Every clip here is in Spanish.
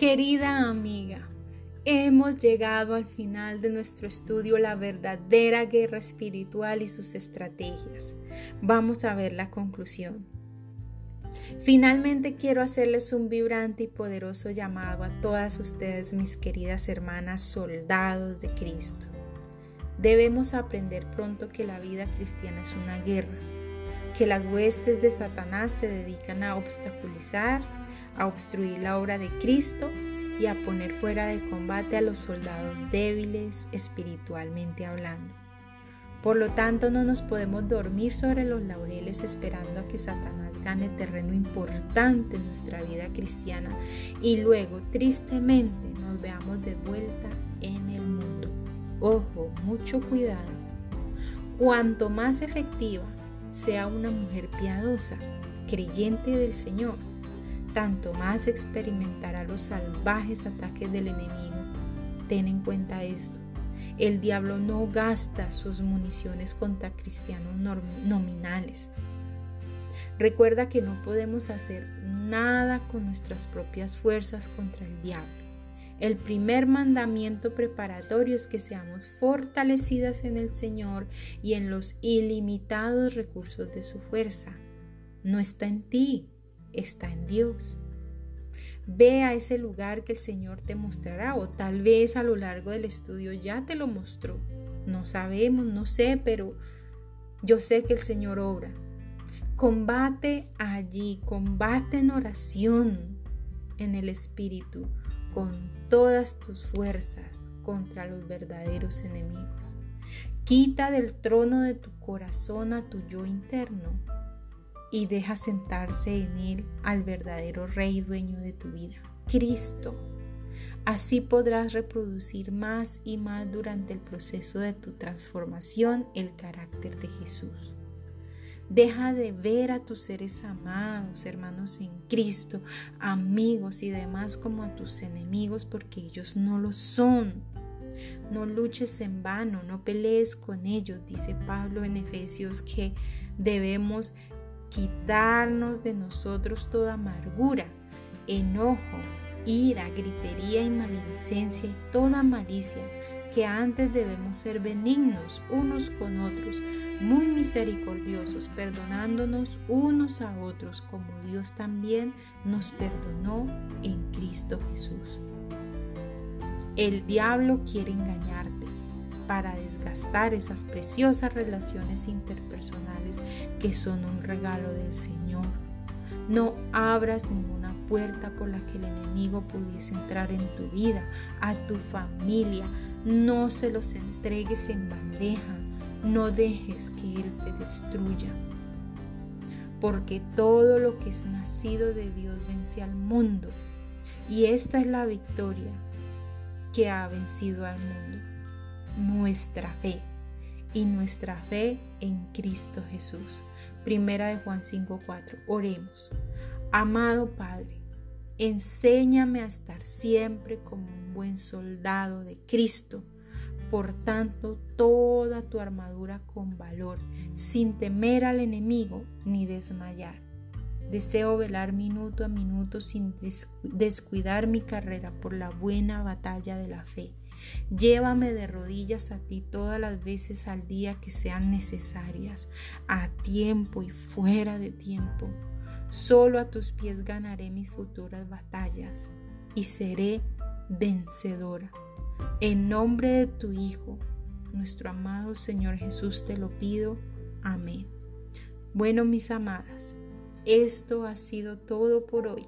Querida amiga, hemos llegado al final de nuestro estudio La verdadera guerra espiritual y sus estrategias. Vamos a ver la conclusión. Finalmente quiero hacerles un vibrante y poderoso llamado a todas ustedes, mis queridas hermanas, soldados de Cristo. Debemos aprender pronto que la vida cristiana es una guerra, que las huestes de Satanás se dedican a obstaculizar, a obstruir la obra de Cristo y a poner fuera de combate a los soldados débiles espiritualmente hablando. Por lo tanto, no nos podemos dormir sobre los laureles esperando a que Satanás gane terreno importante en nuestra vida cristiana y luego, tristemente, nos veamos de vuelta en el mundo. Ojo, mucho cuidado. Cuanto más efectiva sea una mujer piadosa, creyente del Señor, tanto más experimentará los salvajes ataques del enemigo. Ten en cuenta esto. El diablo no gasta sus municiones contra cristianos nominales. Recuerda que no podemos hacer nada con nuestras propias fuerzas contra el diablo. El primer mandamiento preparatorio es que seamos fortalecidas en el Señor y en los ilimitados recursos de su fuerza. No está en ti, está en Dios. Ve a ese lugar que el Señor te mostrará o tal vez a lo largo del estudio ya te lo mostró. No sabemos, no sé, pero yo sé que el Señor obra. Combate allí, combate en oración, en el Espíritu, con todas tus fuerzas contra los verdaderos enemigos. Quita del trono de tu corazón a tu yo interno y deja sentarse en él al verdadero Rey dueño de tu vida, Cristo. Así podrás reproducir más y más durante el proceso de tu transformación el carácter de Jesús. Deja de ver a tus seres amados, hermanos en Cristo, amigos y demás como a tus enemigos porque ellos no lo son. No luches en vano, no pelees con ellos, dice Pablo en Efesios que debemos quitarnos de nosotros toda amargura, enojo, ira, gritería y maledicencia y toda malicia, que antes debemos ser benignos unos con otros, muy misericordiosos, perdonándonos unos a otros, como Dios también nos perdonó en Cristo Jesús. El diablo quiere engañarte para desgastar esas preciosas relaciones interpersonales que son un regalo del Señor. No abras ninguna puerta por la que el enemigo pudiese entrar en tu vida, a tu familia. No se los entregues en bandeja. No dejes que Él te destruya. Porque todo lo que es nacido de Dios vence al mundo. Y esta es la victoria que ha vencido al mundo nuestra fe y nuestra fe en Cristo Jesús. Primera de Juan 5:4. Oremos. Amado Padre, enséñame a estar siempre como un buen soldado de Cristo. Por tanto, toda tu armadura con valor, sin temer al enemigo ni desmayar. Deseo velar minuto a minuto sin descuidar mi carrera por la buena batalla de la fe Llévame de rodillas a ti todas las veces al día que sean necesarias, a tiempo y fuera de tiempo. Solo a tus pies ganaré mis futuras batallas y seré vencedora. En nombre de tu Hijo, nuestro amado Señor Jesús, te lo pido. Amén. Bueno, mis amadas, esto ha sido todo por hoy.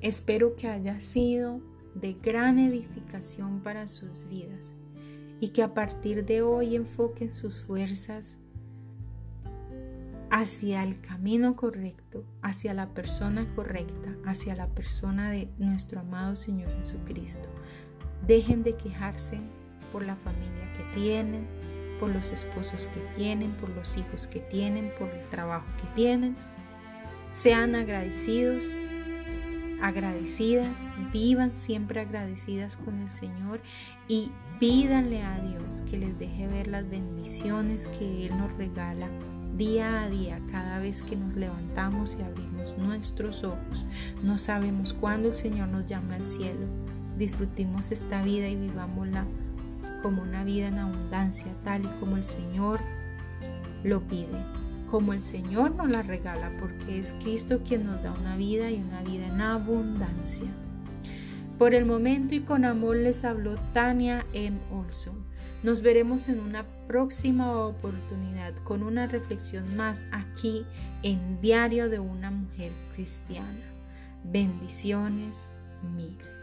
Espero que haya sido de gran edificación para sus vidas y que a partir de hoy enfoquen sus fuerzas hacia el camino correcto, hacia la persona correcta, hacia la persona de nuestro amado Señor Jesucristo. Dejen de quejarse por la familia que tienen, por los esposos que tienen, por los hijos que tienen, por el trabajo que tienen. Sean agradecidos, agradecidas, vivan siempre agradecidas con el Señor y pídanle a Dios que les deje ver las bendiciones que Él nos regala día a día, cada vez que nos levantamos y abrimos nuestros ojos. No sabemos cuándo el Señor nos llame al cielo. Disfrutemos esta vida y vivámosla como una vida en abundancia, tal y como el Señor lo pide, como el Señor nos la regala, porque es Cristo quien nos da una vida y una vida en abundancia. Por el momento y con amor les habló Tania M. Olson. Nos veremos en una próxima oportunidad con una reflexión más aquí en Diario de una Mujer Cristiana. Bendiciones mil.